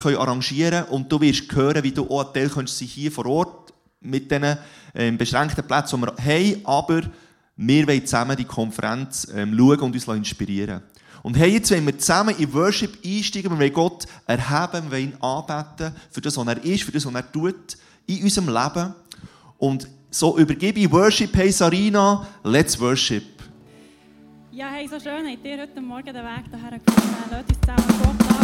können arrangieren und du wirst hören, wie du auch ein Teil könntest sein hier vor Ort mit diesen ähm, beschränkten Plätzen, die wir haben, aber wir wollen zusammen die Konferenz ähm, schauen und uns inspirieren. Und hey, jetzt wollen wir zusammen in Worship einsteigen, wir wollen Gott erheben, wir wollen ihn anbeten für das, was er ist, für das, was er tut in unserem Leben. Und so übergebe ich Worship, hey Sarina, let's worship. Ja, hey, so schön. Habt ihr heute Morgen den Weg hierher gefunden. Lasst uns zusammen Gott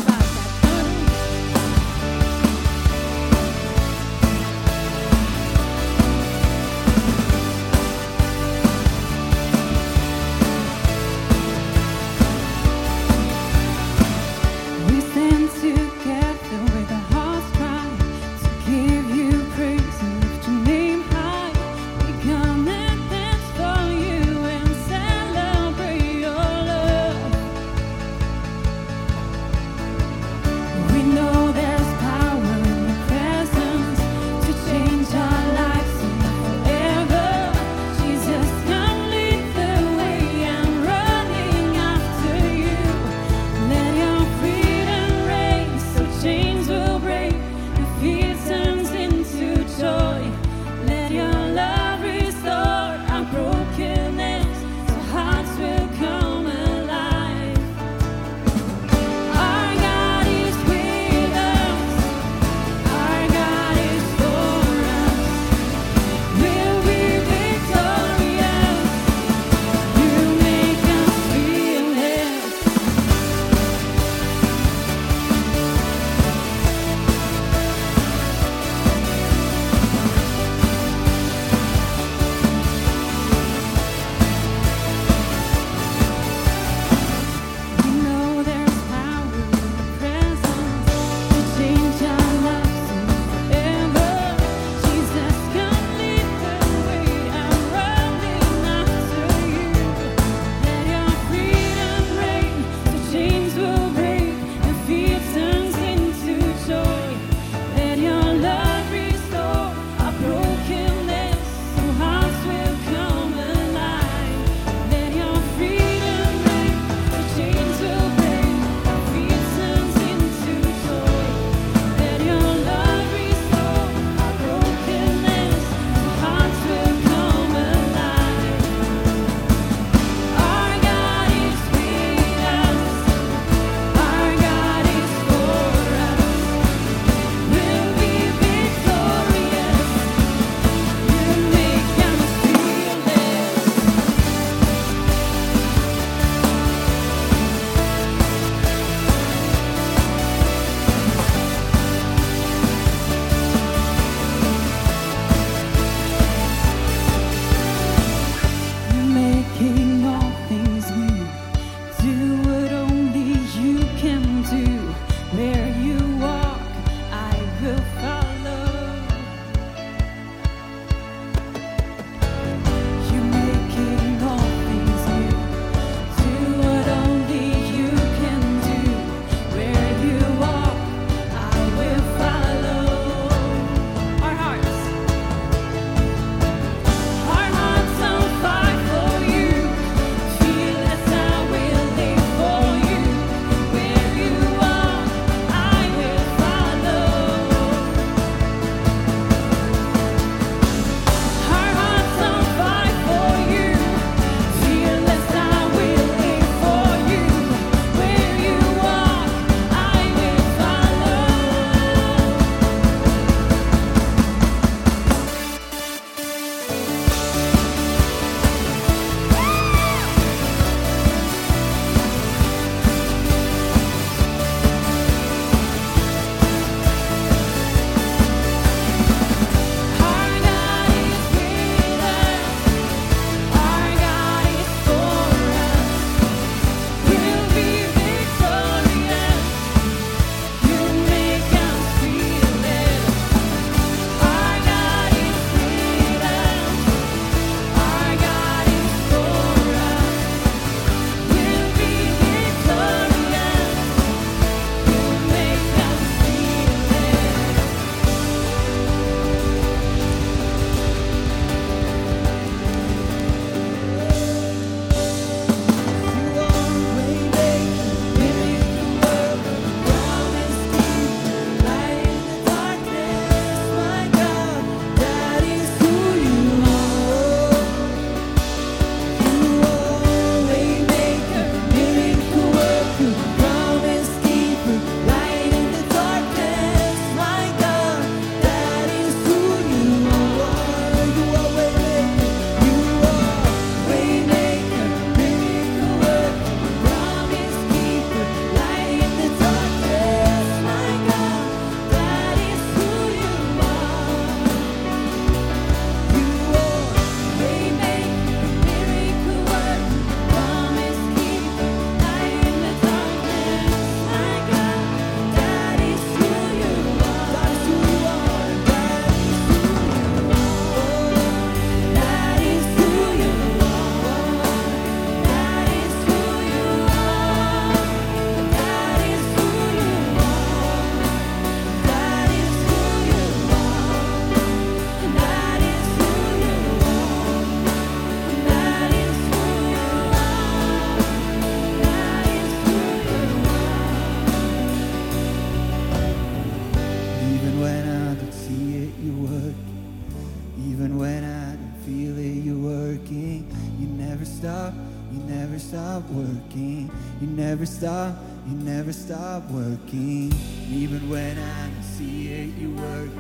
stop, you never stop working. Even when I don't see it, you work.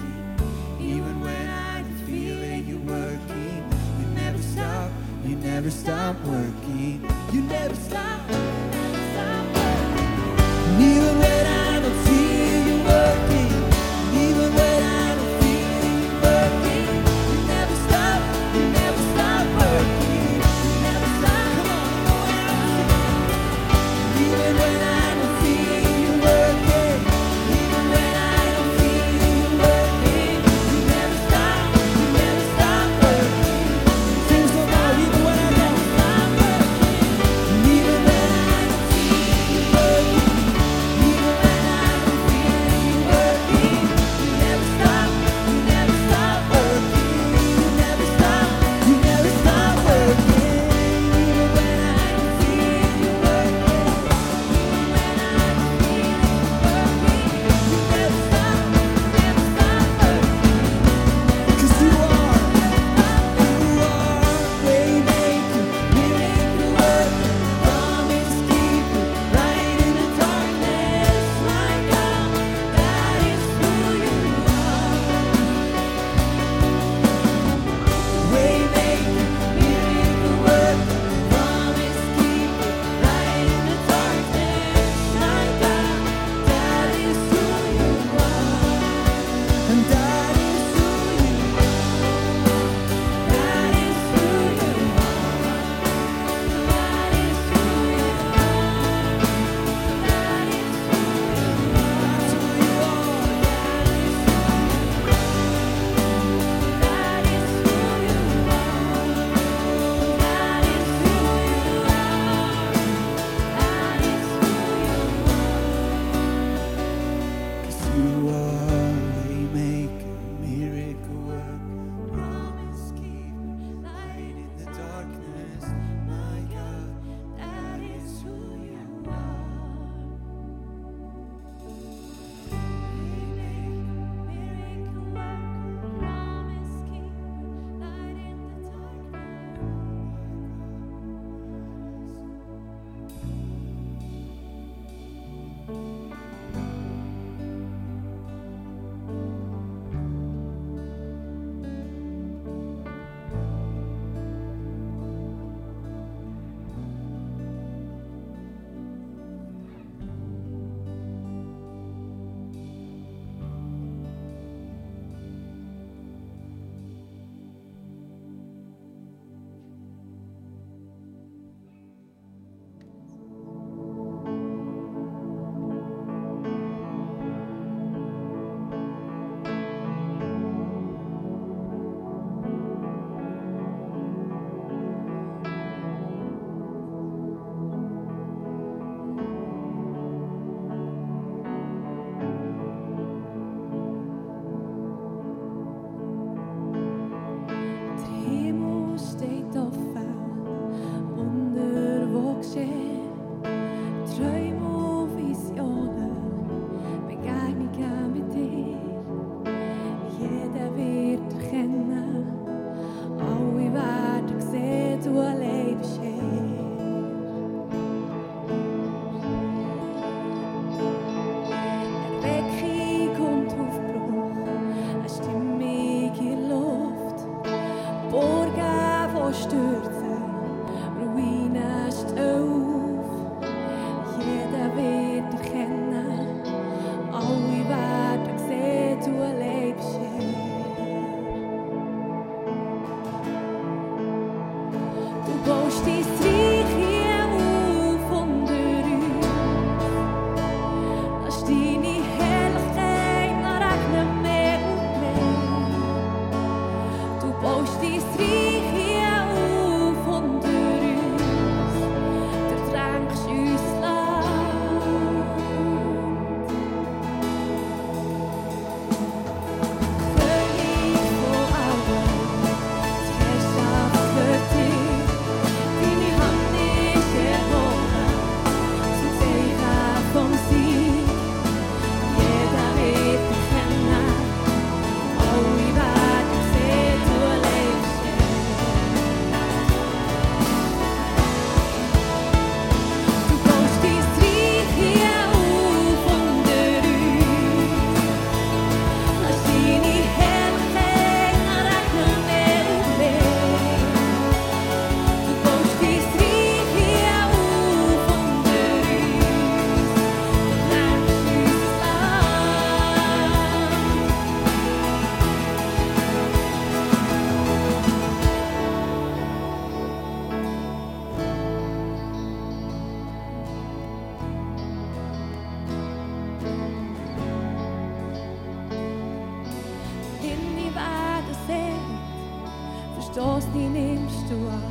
Du an.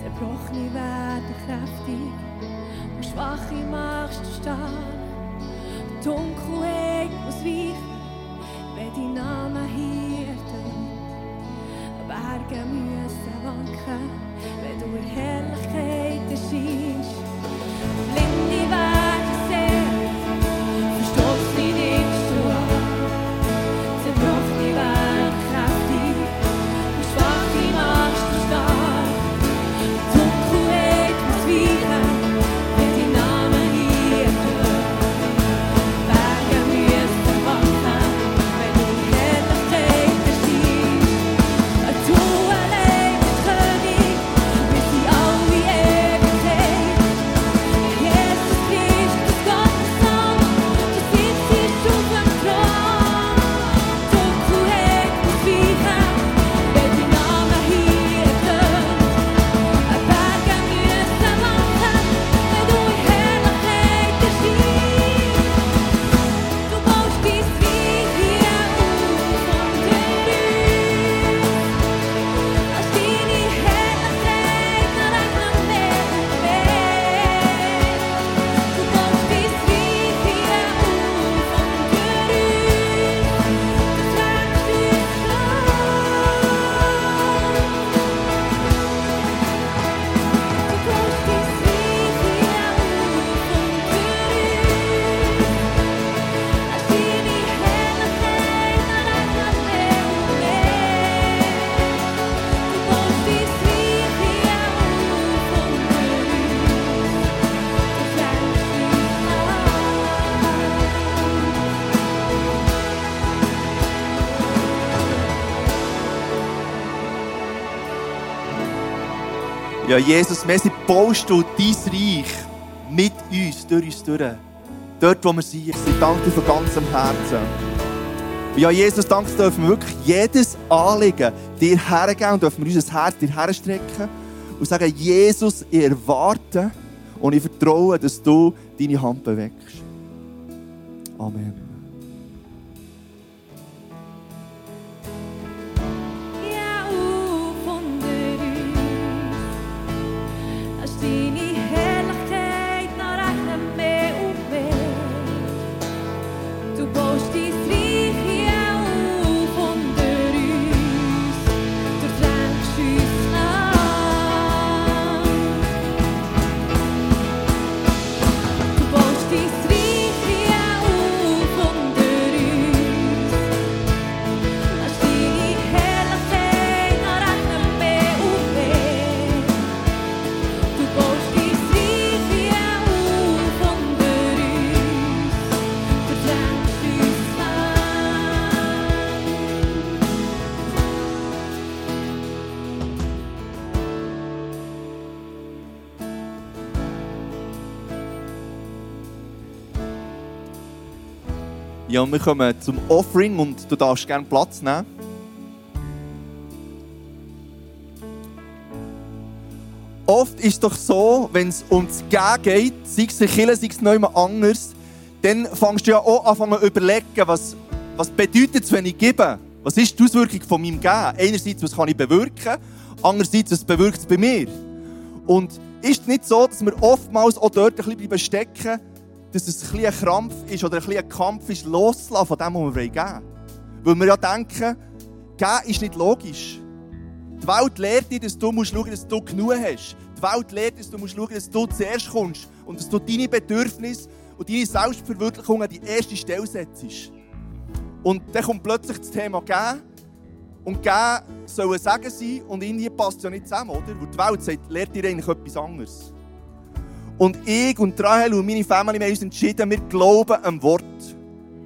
Zerbrochene werden kräftig und Schwache machst du stark. Dunkelheit muss weichen, wenn dein Name hier tönt. Berge müssen wanken, wenn du in Herrlichkeit erscheinst. Ja, Jesus, merci, baust du dein Reich mit uns, durch uns durch. Dort, wo wir sind. Ich danke dir von ganzem Herzen. Ja, Jesus, danke, dürfen wir wirklich jedes Anliegen dir hergeben und dürfen wir unser Herz dir herstrecken und sagen, Jesus, ich erwarte und ich vertraue, dass du deine Hand bewegst. Amen. Und wir kommen zum Offering und du darfst gerne Platz nehmen. Oft ist es doch so, wenn es ums Gehen geht, sei es in Kirche, sei es noch anders, dann fängst du ja auch an zu überlegen, was, was bedeutet es, wenn ich gebe? Was ist die Auswirkung von meinem Geben? Einerseits, was kann ich bewirken? Andererseits, was bewirkt es bei mir? Und ist es nicht so, dass wir oftmals auch dort ein bisschen stecken bleiben, dass es ein ein Krampf ist oder ein ein Kampf ist, loszulassen von dem, was wir geben wollen? Weil wir ja denken, geben ist nicht logisch. Die Welt lehrt dir, dass du musst schauen dass du genug hast. Die Welt lehrt, dass du musst schauen dass du zuerst kommst und dass du deine Bedürfnisse und deine Selbstverwirklichung an die erste Stelle setzt. Und dann kommt plötzlich das Thema Geben. Und Geben soll ein Segen sein und irgendwie passt ja nicht zusammen, oder? Weil die Welt sagt, lehrt dir eigentlich etwas anderes. Und ich und Rahel und meine Familie haben uns entschieden, wir glauben am Wort.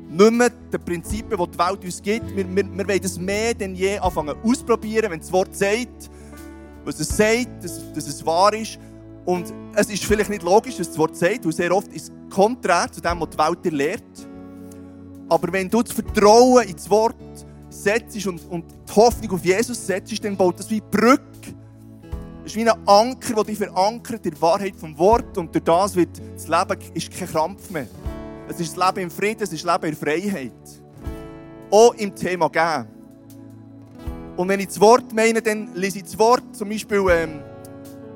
Nicht mehr den Prinzipien, die die Welt uns gibt. Wir, wir, wir wollen das mehr denn je anfangen ausprobieren, wenn das Wort sagt, was es sagt, dass, dass es wahr ist. Und es ist vielleicht nicht logisch, dass das Wort sagt, weil sehr oft ist es konträr zu dem, was die Welt dir lehrt. Aber wenn du das Vertrauen ins Wort setzt und, und die Hoffnung auf Jesus setzt, dann baut das wie Brücke. Es ist wie ein Anker, der dich verankert in der Wahrheit vom Wort. Und durch das wird das Leben ist kein Krampf mehr. Es ist das Leben im Frieden, es ist das Leben in Freiheit. Auch im Thema Geben. Und wenn ich das Wort meine, dann lese ich das Wort, zum Beispiel, ähm,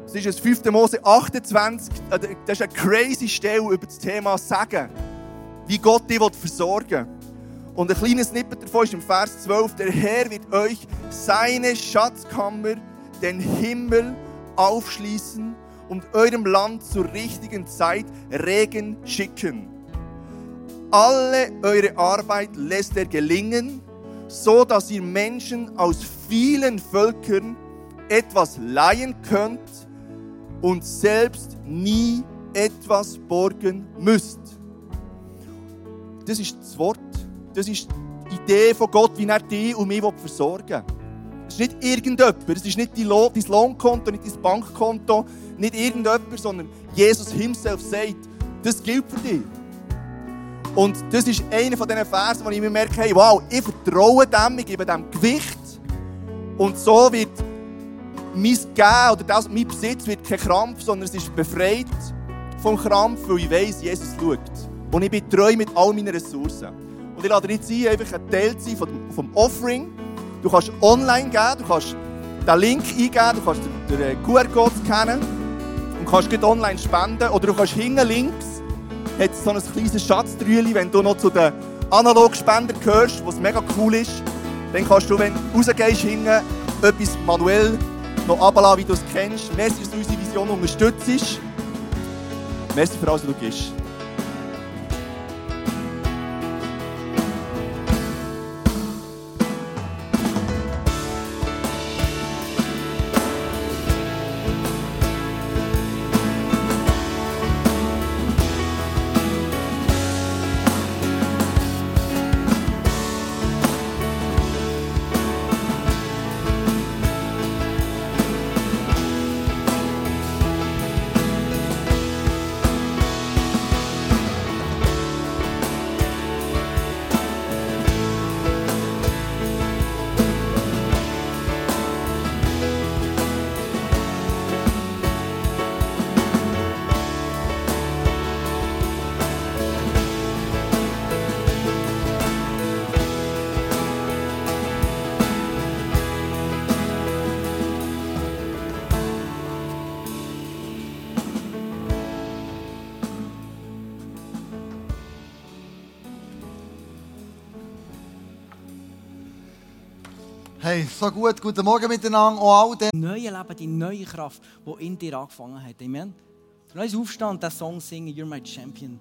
das ist das 5. Mose 28, äh, das ist eine crazy Stelle über das Thema Sagen, wie Gott dich versorgen will. Und ein kleines Snippet davon ist im Vers 12, der Herr wird euch seine Schatzkammer, den Himmel, aufschließen und eurem Land zur richtigen Zeit Regen schicken. Alle eure Arbeit lässt er gelingen, so dass ihr Menschen aus vielen Völkern etwas leihen könnt und selbst nie etwas borgen müsst. Das ist das Wort, das ist die Idee von Gott, wie er dich und mich versorgen will. Es ist nicht irgendjemand, es ist nicht dein Lohn- dein Lohnkonto, nicht dein Bankkonto, nicht irgendjemand, sondern Jesus himself sagt, das gilt für dich. Und das ist einer von diesen Versen, wo ich mir merke, hey, wow, ich vertraue dem, ich gebe dem Gewicht. Und so wird mein Gehen oder das, mein Besitz wird kein Krampf, sondern es ist befreit vom Krampf, weil ich weiss, Jesus schaut. Und ich bin treu mit all meinen Ressourcen. Und ich lade jetzt ein, einfach ein Teil zu sein vom, vom Offering. Du kannst online geben, du kannst den Link eingeben, du kannst den, den QR-Code scannen und kannst online spenden. Oder du kannst hinten links, hat so ein kleines Schatztrüeli, wenn du noch zu den Analogspendern gehörst, was mega cool ist, dann kannst du, wenn du rausgehst, hinten etwas manuell noch abladen, wie du es kennst. Merci, dass du unsere Vision unterstützt. Merci für alles, was du gibst. Hey, so gut. Guten Morgen miteinander. Auch all den. neue Leben, die neue Kraft, die in dir angefangen hat. Amen. Lass uns aufstehen und Song singen, You're my champion.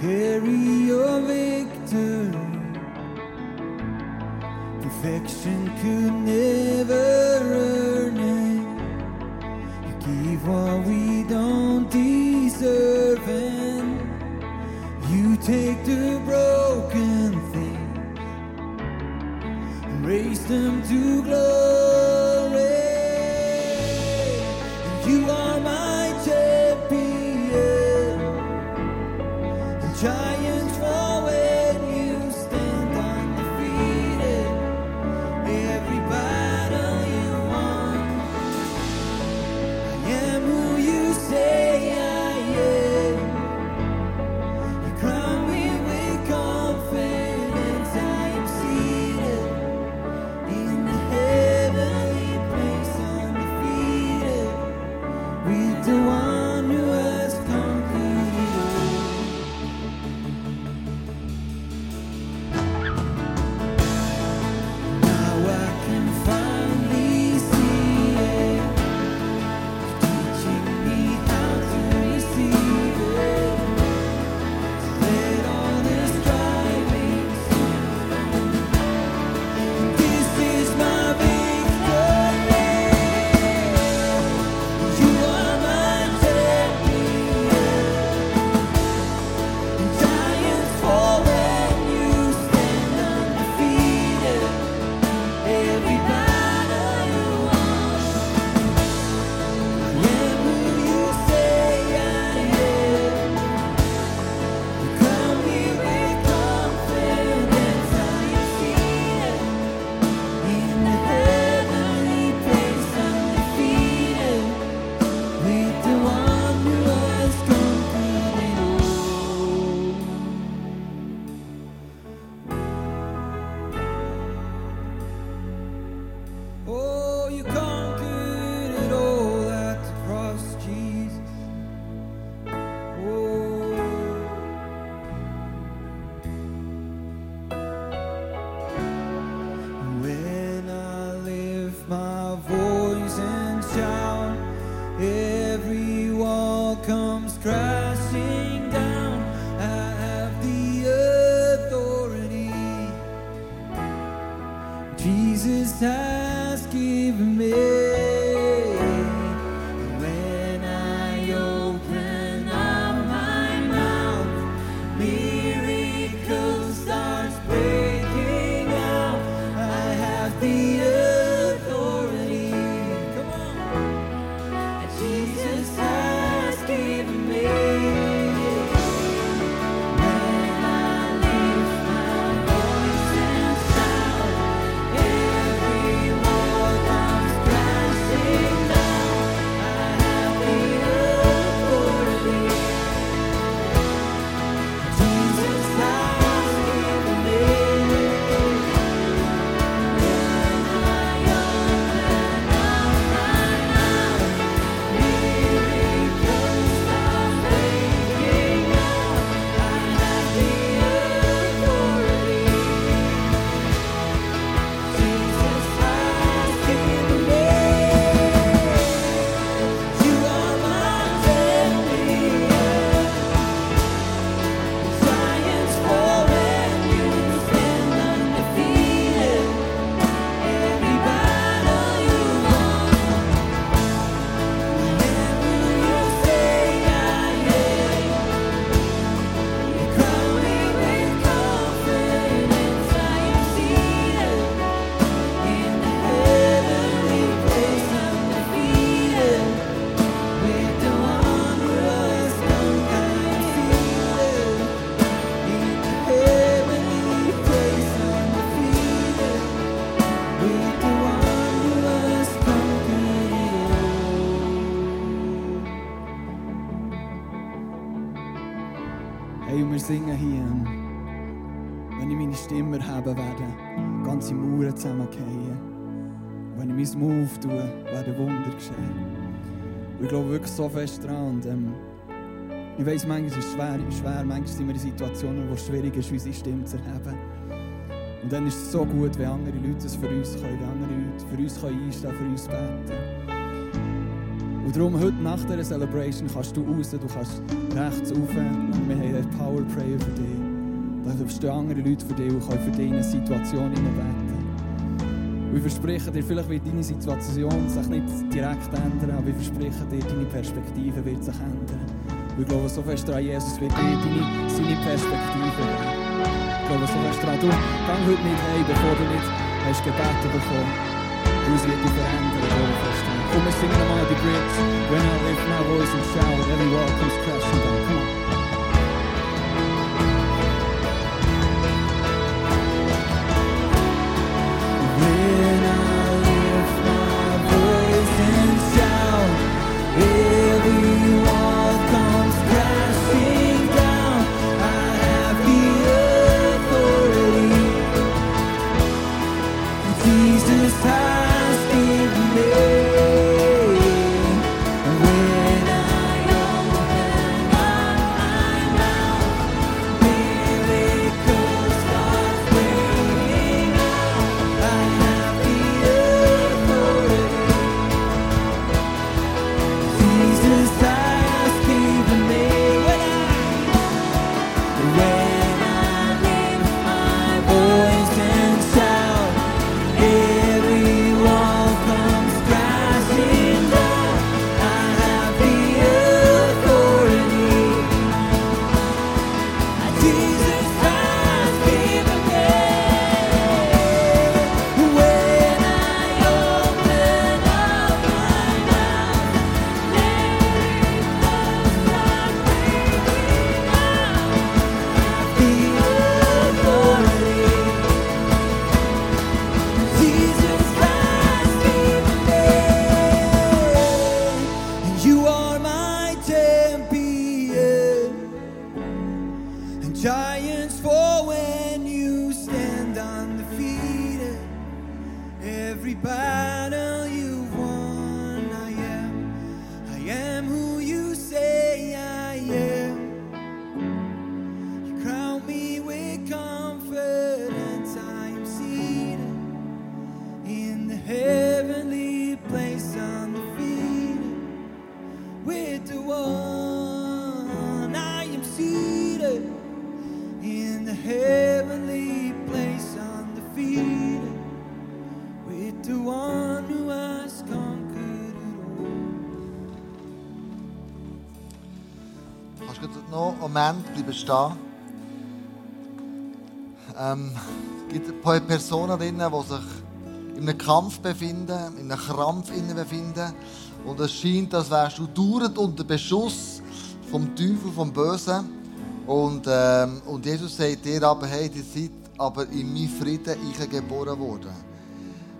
Carry your victory. Perfection could never earn it. You give what we don't deserve and you take the broken things and raise them to glory. Wirklich so fest dran. Und, ähm, ich weiss, manchmal ist es schwer, schwer, manchmal sind wir in Situationen, wo es schwierig ist, unsere Stimme zu erheben. Und dann ist es so gut, wenn andere Leute es für uns können, wenn andere Leute für uns können einstehen, für uns beten. Und darum, heute nach dieser Celebration kannst du raus, du kannst rechts rauf und wir haben einen Power Prayer für dich. Da stehen andere Leute für dich und können für dich in eine Situation beten. Und ich verspreche dir, vielleicht wird deine Situation sich nicht direkt ändern, aber ich verspreche dir, deine Perspektive wird sich ändern. Und ich glaube so fest daran, Jesus wird dir deine, seine Perspektive geben. Ich glaube so fest daran, du geh heute nicht heim, bevor du nicht hast Gebete bekommen es wird dich verändern, ich glaube fest daran. Komm, wir singen nochmal die Bridge. When I lift my voice and shout, every wall comes crashing down. Stehen? Ähm, es gibt ein paar Personen drin, die sich in einem Kampf befinden, in einem Krampf befinden. Und es scheint, als wärst du dauernd unter Beschuss vom Teufel, vom Bösen. Und, ähm, und Jesus sagt dir aber, hey, ihr seid aber in meinem Frieden ich geboren worden.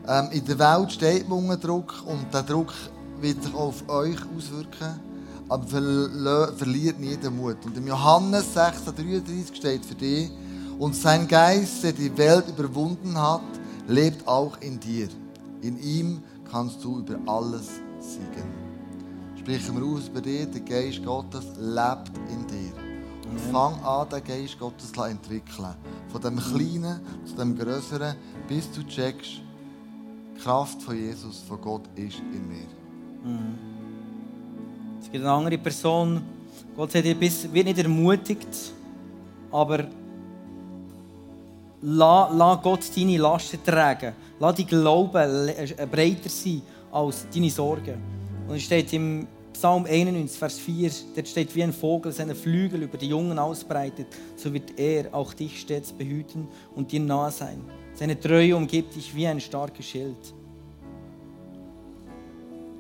Ähm, in der Welt steht man unter Druck und der Druck wird sich auch auf euch auswirken. Aber verliert nie den Mut. Und im Johannes 16,33 steht für dich, und sein Geist, der die Welt überwunden hat, lebt auch in dir. In ihm kannst du über alles siegen. Sprechen wir aus bei dir, der Geist Gottes lebt in dir. Und fang an, den Geist Gottes zu entwickeln. Von dem Kleinen zu dem Größeren, bis du checkst, die Kraft von Jesus, von Gott ist in mir. Es gibt eine andere Person, Gott sagt dir, bis- wird nicht ermutigt, aber lass, Gott deine Lasten tragen. Lass dein Glauben äh, breiter sein als deine Sorgen. Und es steht im Psalm 91, Vers 4, dort steht, wie ein Vogel seine Flügel über die Jungen ausbreitet, so wird er auch dich stets behüten und dir nahe sein. Seine Treue umgibt dich wie ein starkes Schild.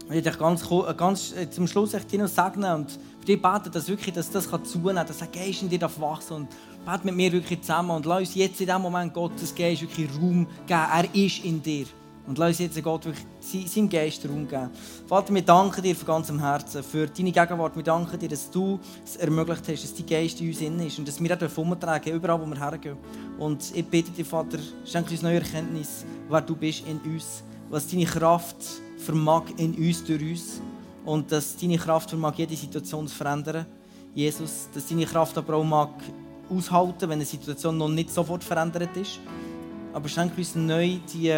Ich möchte ganz, äh, ganz äh, zum Schluss echt noch segnen und für dich beten, dass, wirklich, dass das zunehmen kann, dass der Geist in dir wachsen und bete mit mir wirklich zusammen und lass uns jetzt in diesem Moment Gottes Geist wirklich Raum geben. Er ist in dir. Und lass uns jetzt Gott wirklich se- seinem Geist Raum geben. Vater, wir danken dir von ganzem Herzen für deine Gegenwart. Wir danken dir, dass du es ermöglicht hast, dass dein Geist in uns innen ist und dass wir auch umtragen überall, wo wir hergehen. Und ich bitte dir, Vater, schenk uns neue Erkenntnis, wer du bist in uns, was deine Kraft vermag in uns, durch uns. Und dass deine Kraft vermag, jede Situation zu verändern. Jesus, dass deine Kraft aber auch mag aushalten, wenn eine Situation noch nicht sofort verändert ist. Aber schenk uns neu die,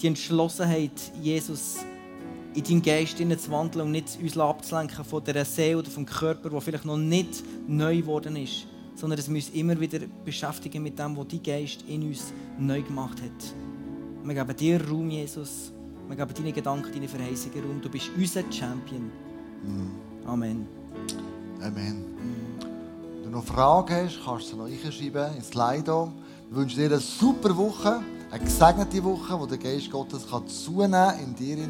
die Entschlossenheit, Jesus in deinen Geist zu wandeln und nicht uns abzulenken von der Seele oder vom Körper, der vielleicht noch nicht neu geworden ist, sondern dass wir uns immer wieder beschäftigen mit dem, was dein Geist in uns neu gemacht hat. Wir geben dir Raum, Jesus. Wir geben deine Gedanken, deine Verheißungen Raum. Du bist unser Champion. Amen. Amen. Wenn du noch Fragen hast, kannst du sie noch reinschreiben ins Slido. Ich wünsche dir eine super Woche, eine gesegnete Woche, wo der Geist Gottes kann zunehmen in dir,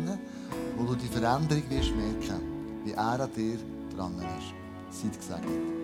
wo du die Veränderung wirst merken, wie er an dir dran ist. Seid gesegnet.